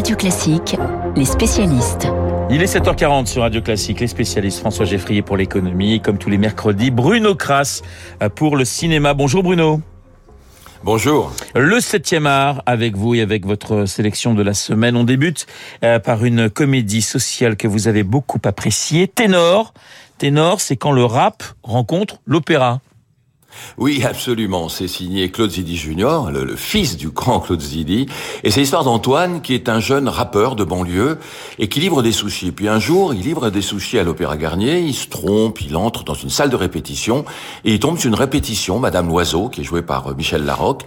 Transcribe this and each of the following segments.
Radio Classique, les spécialistes. Il est 7h40 sur Radio Classique, les spécialistes François Geffrier pour l'économie, comme tous les mercredis, Bruno Kras pour le cinéma. Bonjour Bruno. Bonjour. Le 7e art avec vous et avec votre sélection de la semaine. On débute euh, par une comédie sociale que vous avez beaucoup appréciée. Ténor. Ténor, c'est quand le rap rencontre l'opéra. Oui, absolument. C'est signé Claude Zidi Junior, le, fils du grand Claude Zidi. Et c'est l'histoire d'Antoine, qui est un jeune rappeur de banlieue et qui livre des sushis. Puis un jour, il livre des sushis à l'Opéra Garnier, il se trompe, il entre dans une salle de répétition et il tombe sur une répétition, Madame Loiseau, qui est jouée par euh, Michel Larocque.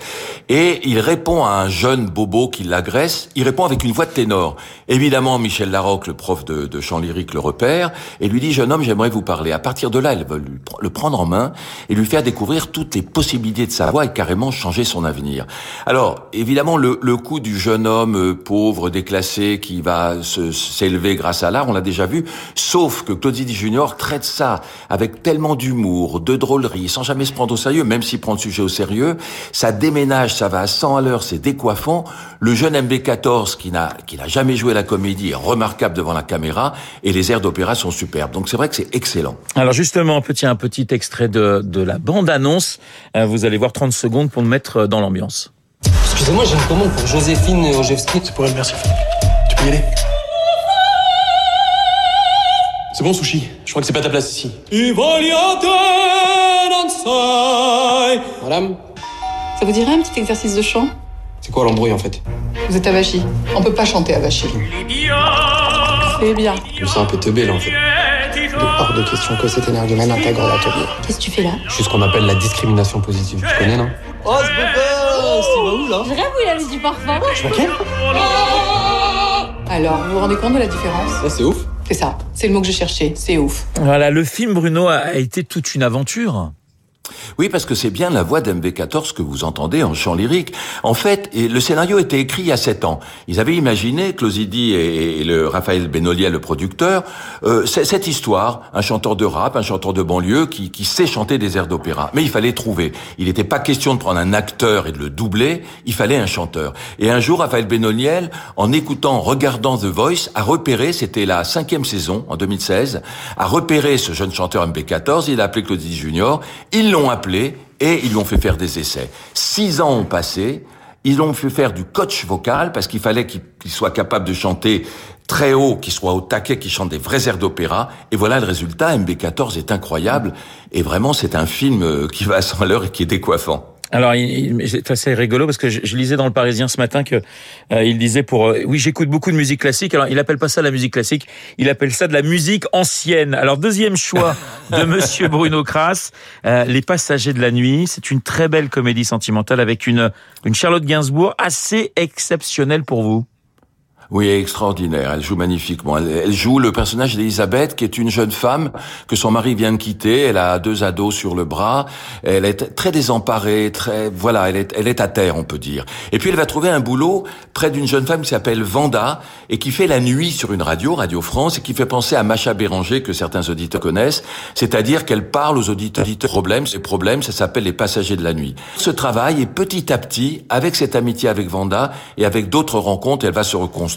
Et il répond à un jeune bobo qui l'agresse. Il répond avec une voix de ténor. Évidemment, Michel Larocque, le prof de, de chant lyrique, le repère et lui dit, jeune homme, j'aimerais vous parler. À partir de là, elle veut le prendre en main et lui faire découvrir toutes les possibilités de sa voix et carrément changer son avenir. Alors, évidemment, le, le coup du jeune homme euh, pauvre, déclassé, qui va s'élever grâce à l'art, on l'a déjà vu, sauf que Claude Zidi Junior traite ça avec tellement d'humour, de drôlerie, sans jamais se prendre au sérieux, même s'il prend le sujet au sérieux, ça déménage, ça va à 100 à l'heure, c'est décoiffant. Le jeune MB14, qui n'a qui n'a jamais joué la comédie, est remarquable devant la caméra, et les airs d'opéra sont superbes. Donc c'est vrai que c'est excellent. Alors justement, petit, un petit extrait de, de la bande-annonce euh, vous allez voir 30 secondes pour me mettre euh, dans l'ambiance. Excusez-moi, j'ai une commande pour Joséphine Ojevski. C'est pour elle, merci Tu peux y aller C'est bon, Sushi Je crois que c'est pas ta place ici. Madame? Ça vous dirait un petit exercice de chant? C'est quoi l'embrouille en fait? Vous êtes avachi. On peut pas chanter avachi. C'est bien. Je me sens un peu teubé là en fait. Hors de question que cet énergumène intègre l'atelier. Qu'est-ce que tu fais là Je suis ce qu'on appelle la discrimination positive. Tu connais, non Oh, ce beau gosse Il va où, là Je rêve où il a mis du parfum. Je vois quel Alors, vous vous rendez compte de la différence c'est ouf. C'est ça. C'est le mot que j'ai cherché. C'est ouf. Voilà, le film Bruno a été toute une aventure. Oui, parce que c'est bien la voix d'MV14 que vous entendez en chant lyrique. En fait, le scénario était écrit il y a sept ans. Ils avaient imaginé, Closidi et, le Raphaël Benoliel, le producteur, euh, cette histoire, un chanteur de rap, un chanteur de banlieue qui, qui sait chanter des airs d'opéra. Mais il fallait trouver. Il n'était pas question de prendre un acteur et de le doubler, il fallait un chanteur. Et un jour, Raphaël Benoliel, en écoutant, regardant The Voice, a repéré, c'était la cinquième saison, en 2016, a repéré ce jeune chanteur MB14, il a appelé Closidi Junior, il l'ont appelé et ils lui ont fait faire des essais. Six ans ont passé. Ils l'ont fait faire du coach vocal parce qu'il fallait qu'il soit capable de chanter très haut, qu'il soit au taquet, qu'il chante des vrais airs d'opéra. Et voilà le résultat. MB14 est incroyable. Et vraiment, c'est un film euh, qui va à 100 l'heure et qui est décoiffant. Alors, c'est assez rigolo parce que je, lisais dans le Parisien ce matin que euh, il disait pour euh, oui j'écoute beaucoup de musique classique. Alors il appelle pas ça la musique classique, il appelle ça de la musique ancienne. Alors deuxième choix de Monsieur Bruno Kras, euh, Les Passagers de la nuit. C'est une très belle comédie sentimentale avec une une Charlotte Gainsbourg assez exceptionnelle pour vous. Oui, extraordinaire. Elle joue magnifiquement. Elle, joue le personnage d'Elisabeth, qui est une jeune femme que son mari vient de quitter. Elle a deux ados sur le bras. Elle est très désemparée, très voilà. Elle est, elle est à terre, on peut dire. Et puis elle va trouver un boulot près d'une jeune femme qui s'appelle Vanda et qui fait la nuit sur une radio, Radio France, et qui fait penser à Macha Béranger que certains auditeurs connaissent. C'est-à-dire qu'elle parle aux auditeurs, problèmes. Ces problèmes, ça s'appelle les passagers de la nuit. Ce travail est petit à petit, avec cette amitié avec Vanda et avec d'autres rencontres, elle va se reconstruire.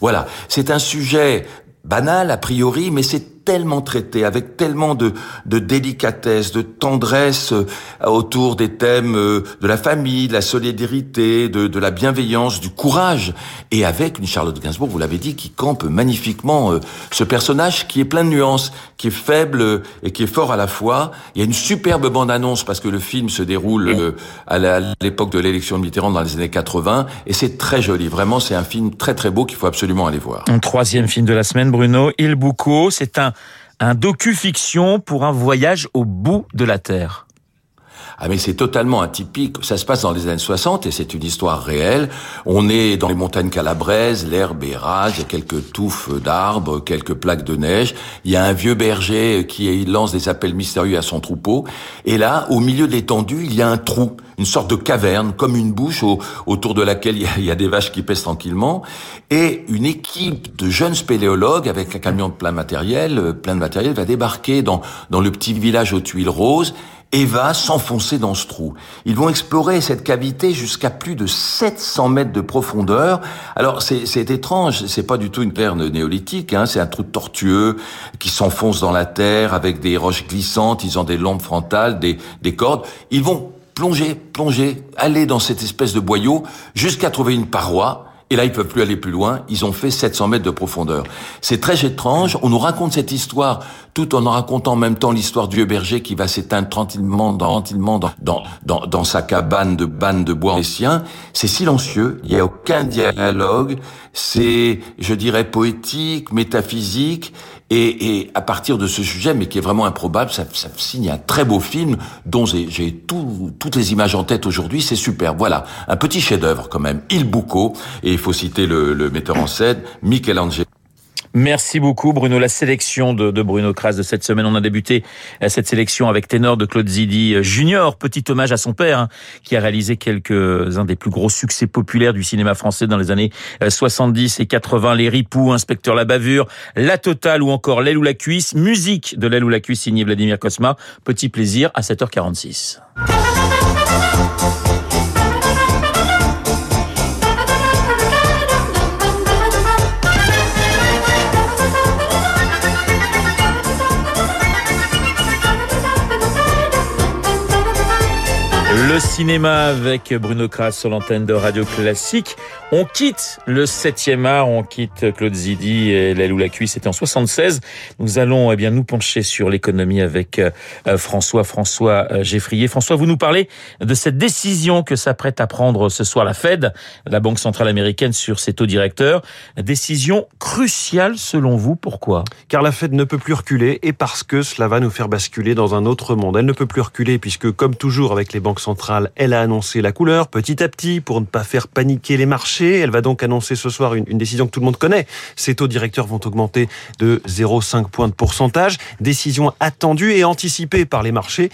Voilà, c'est un sujet banal a priori, mais c'est tellement traité, avec tellement de, de délicatesse, de tendresse euh, autour des thèmes euh, de la famille, de la solidarité, de, de la bienveillance, du courage, et avec une Charlotte Gainsbourg, vous l'avez dit, qui campe magnifiquement euh, ce personnage qui est plein de nuances, qui est faible et qui est fort à la fois. Il y a une superbe bande-annonce parce que le film se déroule à l'époque de l'élection de Mitterrand dans les années 80, et c'est très joli. Vraiment, c'est un film très très beau qu'il faut absolument aller voir. Un troisième film de la semaine, Bruno, Il Boucault, c'est un un docu-fiction pour un voyage au bout de la Terre. Ah mais c'est totalement atypique. Ça se passe dans les années 60 et c'est une histoire réelle. On est dans les montagnes calabraises, l'herbe est rase, il y a quelques touffes d'arbres, quelques plaques de neige. Il y a un vieux berger qui lance des appels mystérieux à son troupeau. Et là, au milieu de l'étendue, il y a un trou, une sorte de caverne, comme une bouche autour de laquelle il y, a, des vaches qui pèsent tranquillement. Et une équipe de jeunes spéléologues avec un camion de plein matériel, euh, plein de matériel, va débarquer dans le petit village aux tuiles roses et va s'enfoncer dans ce trou. Ils vont explorer cette cavité jusqu'à plus de 700 mètres de profondeur. Alors c'est étrange, c'est pas du tout une terre néolithique, hein, c'est un trou tortueux qui s'enfonce dans la terre avec des roches glissantes, ils ont des lampes frontales, des, des cordes. Ils vont plonger, plonger, aller dans cette espèce de boyau jusqu'à trouver une paroi et là, ils peuvent plus aller plus loin. Ils ont fait 700 mètres de profondeur. C'est très étrange. On nous raconte cette histoire tout en en racontant en même temps l'histoire du vieux berger qui va s'éteindre tranquillement, dans, sa cabane de banne de bois sien. C'est silencieux. Il n'y a aucun dialogue. C'est, je dirais, poétique, métaphysique. Et, et, à partir de ce sujet, mais qui est vraiment improbable, ça, ça signe un très beau film dont j'ai toutes les images en tête aujourd'hui. C'est super. Voilà, un petit chef-d'œuvre quand même. Il Bucco, et il faut citer le, le metteur en scène, Michelangelo. Merci beaucoup Bruno. La sélection de, Bruno Kras de cette semaine, on a débuté euh, cette sélection avec Ténor de Claude Zidi euh, Junior, petit hommage à son père, hein, qui a réalisé quelques-uns des plus gros succès populaires du cinéma français dans les années 70 euh, et 80, Les Ripoux, Inspecteur la bavure, La Totale ou encore L'aile ou la cuisse, musique de L'aile ou la cuisse signé Vladimir Kosma. Petit plaisir à 7h46. Cinéma avec Bruno Kras sur l'antenne de Radio Classique. On quitte le 7e art, on quitte Claude Zidi et l'aile ou la cuisse, c'était en 76. Nous allons eh bien nous pencher sur l'économie avec euh, François François euh, Geffrier. François, vous nous parlez de cette décision que s'apprête à prendre ce soir la Fed, la Banque centrale américaine sur ses taux directeurs. Décision cruciale selon vous, pourquoi? Car la Fed ne peut plus reculer et parce que cela va nous faire basculer dans un autre monde. Elle ne peut plus reculer puisque comme toujours avec les banques elle a annoncé la couleur petit à petit pour ne pas faire paniquer les marchés. Elle va donc annoncer ce soir une, décision que tout le monde connaît. Ses taux directeurs vont augmenter de 0,5 points de pourcentage. Décision attendue et anticipée par les marchés.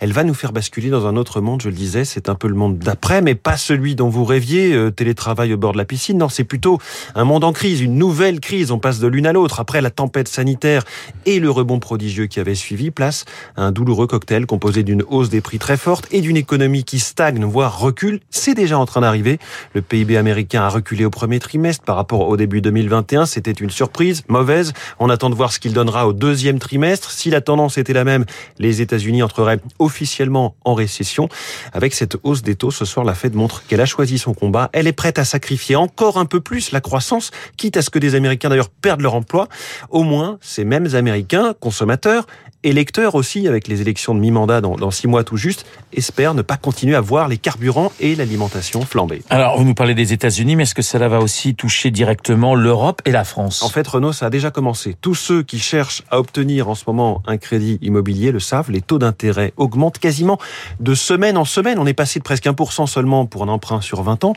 Elle va nous faire basculer dans un autre monde, je le disais. C'est un peu le monde d'après, mais pas celui dont vous rêviez, euh, télétravail au bord de la piscine. Non, c'est plutôt un monde en crise, une nouvelle crise. On passe de l'une à l'autre. Après la tempête sanitaire et le rebond prodigieux qui avait suivi, place un douloureux cocktail composé d'une hausse des prix très forte et d'une économie qui stagne, voire recule, c'est déjà en train d'arriver. Le PIB américain a reculé au premier trimestre par rapport au début 2021. C'était une surprise, mauvaise. On attend de voir ce qu'il donnera au deuxième trimestre. Si la tendance était la même, les États-Unis entreraient officiellement en récession. Avec cette hausse des taux, ce soir, la Fed montre qu'elle a choisi son combat. Elle est prête à sacrifier encore un peu plus la croissance, quitte à ce que des Américains d'ailleurs perdent leur emploi. Au moins, ces mêmes Américains, consommateurs, électeurs aussi, avec les élections de mi-mandat dans, dans six mois tout juste, espèrent ne pas continuer à voir les carburants et l'alimentation flamber. Alors, vous nous parlez des États-Unis, mais est-ce que cela va aussi toucher directement l'Europe et la France? En fait, Renault, ça a déjà commencé. Tous ceux qui cherchent à obtenir en ce moment un crédit immobilier le savent, les taux d'intérêt augmentent quasiment de semaine en semaine. On est passé de presque 1% seulement pour un emprunt sur 20 ans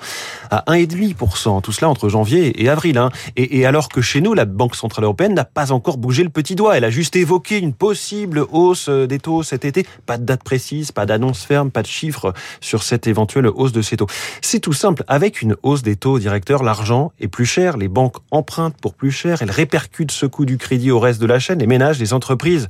à 1,5%. Tout cela entre janvier et avril. Hein. Et, et alors que chez nous, la Banque Centrale Européenne n'a pas encore bougé le petit doigt. Elle a juste évoqué une possible hausse des taux cet été. Pas de date précise, pas d'annonce ferme, pas de chiffres sur cette éventuelle hausse de ces taux. C'est tout simple. Avec une hausse des taux directeurs, l'argent est plus cher. Les banques empruntent pour plus cher. Elles répercutent ce coût du crédit au reste de la chaîne. Les ménages, les entreprises.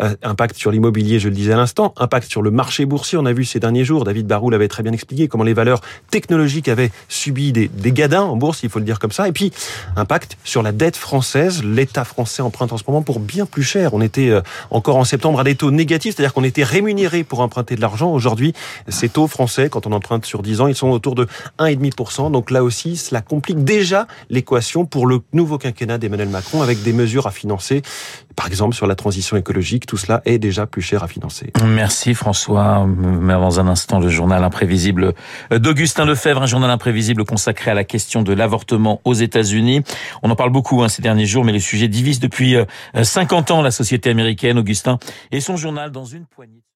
Euh, impact sur l'immobilier, je le disais à l'instant. Impact sur le marché boursier. On a vu ces derniers jours, David Barou l'avait très bien expliqué, comment les valeurs technologiques avaient subi des, des gadins en bourse, il faut le dire comme ça. Et puis, impact sur la dette française. L'État français emprunte en ce moment pour bien plus cher. On était euh, encore en septembre à des taux négatifs, c'est-à-dire qu'on était rémunéré pour emprunter de l'argent. Aujourd'hui, ces taux français, quand on emprunte sur 10 ans, ils sont autour de 1,5%. Donc là aussi, cela complique déjà l'équation pour le nouveau quinquennat d'Emmanuel Macron avec des mesures à financer. Par exemple, sur la transition écologique, tout cela est déjà plus cher à financer. Merci François. Mais avant un instant, le journal imprévisible d'Augustin Lefebvre, un journal imprévisible consacré à la question de l'avortement aux États-Unis. On en parle beaucoup hein, ces derniers jours, mais le sujet divise depuis 50 ans la société américaine. Et son journal dans une poignée.